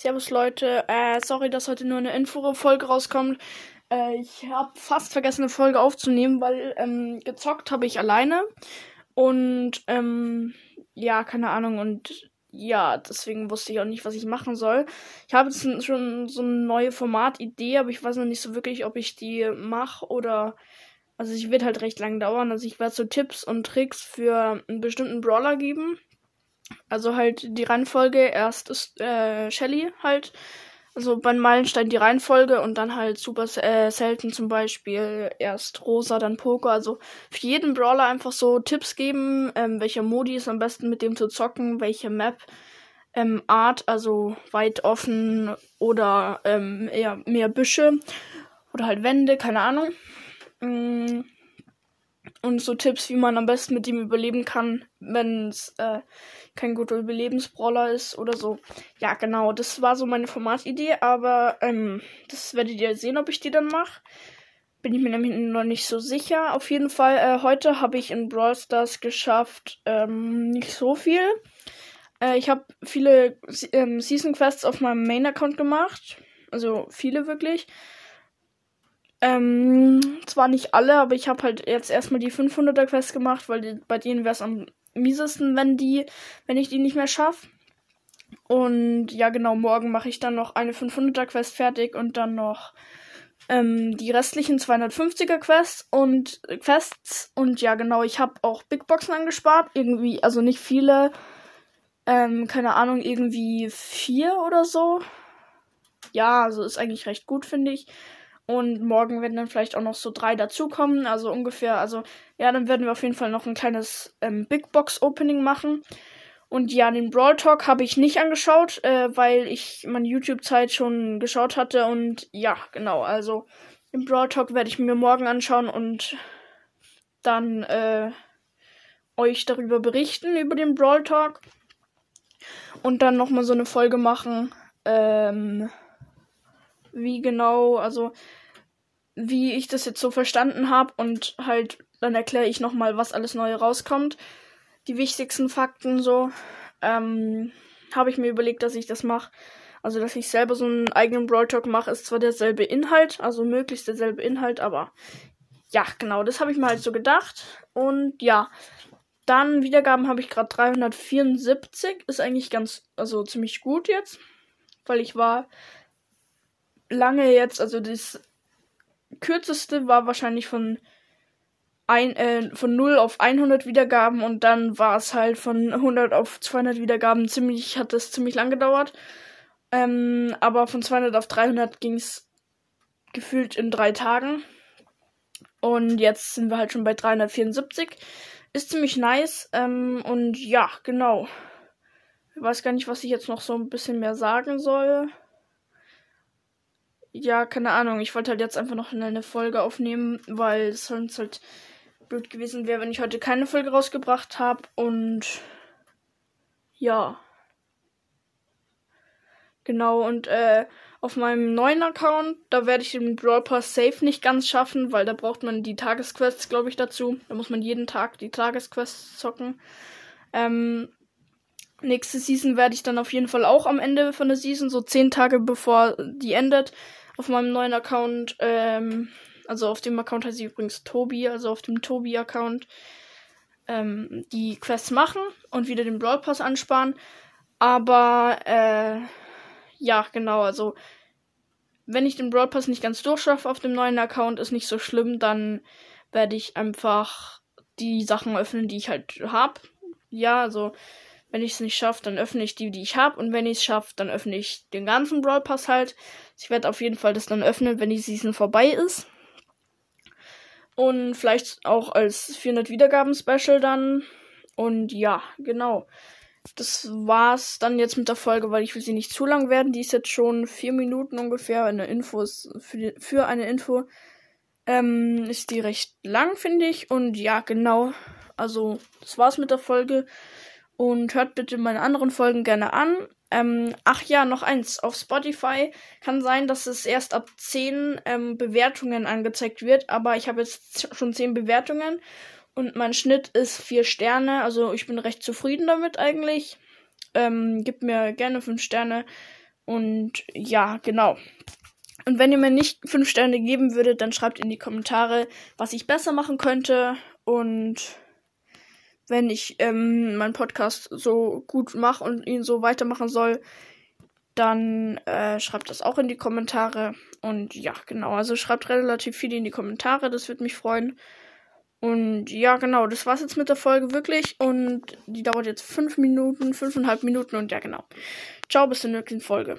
Servus Leute, äh, sorry, dass heute nur eine Info-Folge rauskommt. Äh, ich habe fast vergessen, eine Folge aufzunehmen, weil ähm, gezockt habe ich alleine. Und ähm, ja, keine Ahnung. Und ja, deswegen wusste ich auch nicht, was ich machen soll. Ich habe jetzt schon so eine neue Formatidee, aber ich weiß noch nicht so wirklich, ob ich die mache oder. Also, ich wird halt recht lang dauern. Also, ich werde so Tipps und Tricks für einen bestimmten Brawler geben. Also halt die Reihenfolge, erst ist äh, Shelly halt. Also bei Meilenstein die Reihenfolge und dann halt super äh, selten zum Beispiel erst Rosa, dann Poker. Also für jeden Brawler einfach so Tipps geben, ähm, welcher Modi ist am besten mit dem zu zocken, welche Map, ähm, Art, also weit offen oder ähm, eher mehr Büsche oder halt Wände, keine Ahnung. Mm und so Tipps, wie man am besten mit ihm überleben kann, wenn es äh, kein guter Überlebensbrawler ist oder so. Ja, genau, das war so meine Formatidee, aber ähm, das werdet ihr sehen, ob ich die dann mache. Bin ich mir nämlich noch nicht so sicher. Auf jeden Fall, äh, heute habe ich in Brawl Stars geschafft, ähm, nicht so viel. Äh, ich habe viele ähm, Season Quests auf meinem Main-Account gemacht. Also viele wirklich. Ähm, zwar nicht alle, aber ich habe halt jetzt erstmal die 500er Quest gemacht, weil die, bei denen wäre es am miesesten, wenn die, wenn ich die nicht mehr schaffe. Und ja, genau, morgen mache ich dann noch eine 500er Quest fertig und dann noch ähm, die restlichen 250er Quests und äh, Quests. Und ja, genau, ich habe auch Big Boxen angespart. Irgendwie, also nicht viele. Ähm, keine Ahnung, irgendwie vier oder so. Ja, also ist eigentlich recht gut, finde ich. Und morgen werden dann vielleicht auch noch so drei dazukommen. Also ungefähr, also ja, dann werden wir auf jeden Fall noch ein kleines ähm, Big Box Opening machen. Und ja, den Brawl Talk habe ich nicht angeschaut, äh, weil ich meine YouTube-Zeit schon geschaut hatte. Und ja, genau, also den Brawl Talk werde ich mir morgen anschauen und dann äh, euch darüber berichten, über den Brawl Talk. Und dann nochmal so eine Folge machen. Ähm, wie genau, also wie ich das jetzt so verstanden habe und halt dann erkläre ich nochmal, was alles neu rauskommt. Die wichtigsten Fakten so. Ähm, habe ich mir überlegt, dass ich das mache. Also, dass ich selber so einen eigenen Brawl Talk mache, ist zwar derselbe Inhalt, also möglichst derselbe Inhalt, aber ja, genau, das habe ich mir halt so gedacht. Und ja, dann Wiedergaben habe ich gerade 374. Ist eigentlich ganz, also ziemlich gut jetzt. Weil ich war lange jetzt, also das kürzeste war wahrscheinlich von ein, äh, von 0 auf 100 Wiedergaben und dann war es halt von 100 auf 200 Wiedergaben ziemlich, hat das ziemlich lang gedauert. Ähm, aber von 200 auf 300 ging es gefühlt in drei Tagen. Und jetzt sind wir halt schon bei 374. Ist ziemlich nice. Ähm, und ja, genau. Ich weiß gar nicht, was ich jetzt noch so ein bisschen mehr sagen soll ja, keine Ahnung. Ich wollte halt jetzt einfach noch eine Folge aufnehmen, weil es sonst halt blöd gewesen wäre, wenn ich heute keine Folge rausgebracht habe. Und ja. Genau, und äh, auf meinem neuen Account, da werde ich den Brawl Pass safe nicht ganz schaffen, weil da braucht man die Tagesquests, glaube ich, dazu. Da muss man jeden Tag die Tagesquests zocken. Ähm, nächste Season werde ich dann auf jeden Fall auch am Ende von der Season, so zehn Tage bevor die endet, auf meinem neuen Account, ähm, also auf dem Account heißt sie übrigens Tobi, also auf dem Tobi-Account, ähm, die Quests machen und wieder den Brawl Pass ansparen. Aber, äh, ja, genau, also, wenn ich den Brawl Pass nicht ganz durchschaffe auf dem neuen Account, ist nicht so schlimm, dann werde ich einfach die Sachen öffnen, die ich halt habe. Ja, also, wenn ich es nicht schaffe, dann öffne ich die, die ich habe. Und wenn ich es schaffe, dann öffne ich den ganzen Brawl Pass halt. Ich werde auf jeden Fall das dann öffnen, wenn die Season vorbei ist. Und vielleicht auch als 400 Wiedergaben Special dann. Und ja, genau. Das war's dann jetzt mit der Folge, weil ich will sie nicht zu lang werden. Die ist jetzt schon vier Minuten ungefähr. Eine Info ist für, die, für eine Info ähm, ist die recht lang, finde ich. Und ja, genau. Also, das war's mit der Folge. Und hört bitte meine anderen Folgen gerne an. Ähm, ach ja, noch eins. Auf Spotify kann sein, dass es erst ab 10 ähm, Bewertungen angezeigt wird. Aber ich habe jetzt schon 10 Bewertungen. Und mein Schnitt ist 4 Sterne. Also ich bin recht zufrieden damit eigentlich. Ähm, gebt mir gerne 5 Sterne. Und ja, genau. Und wenn ihr mir nicht fünf Sterne geben würdet, dann schreibt in die Kommentare, was ich besser machen könnte. Und wenn ich ähm, meinen Podcast so gut mache und ihn so weitermachen soll, dann äh, schreibt das auch in die Kommentare. Und ja, genau. Also schreibt relativ viel in die Kommentare. Das würde mich freuen. Und ja, genau, das war's jetzt mit der Folge wirklich. Und die dauert jetzt fünf Minuten, fünfeinhalb Minuten und ja, genau. Ciao, bis zur nächsten Folge.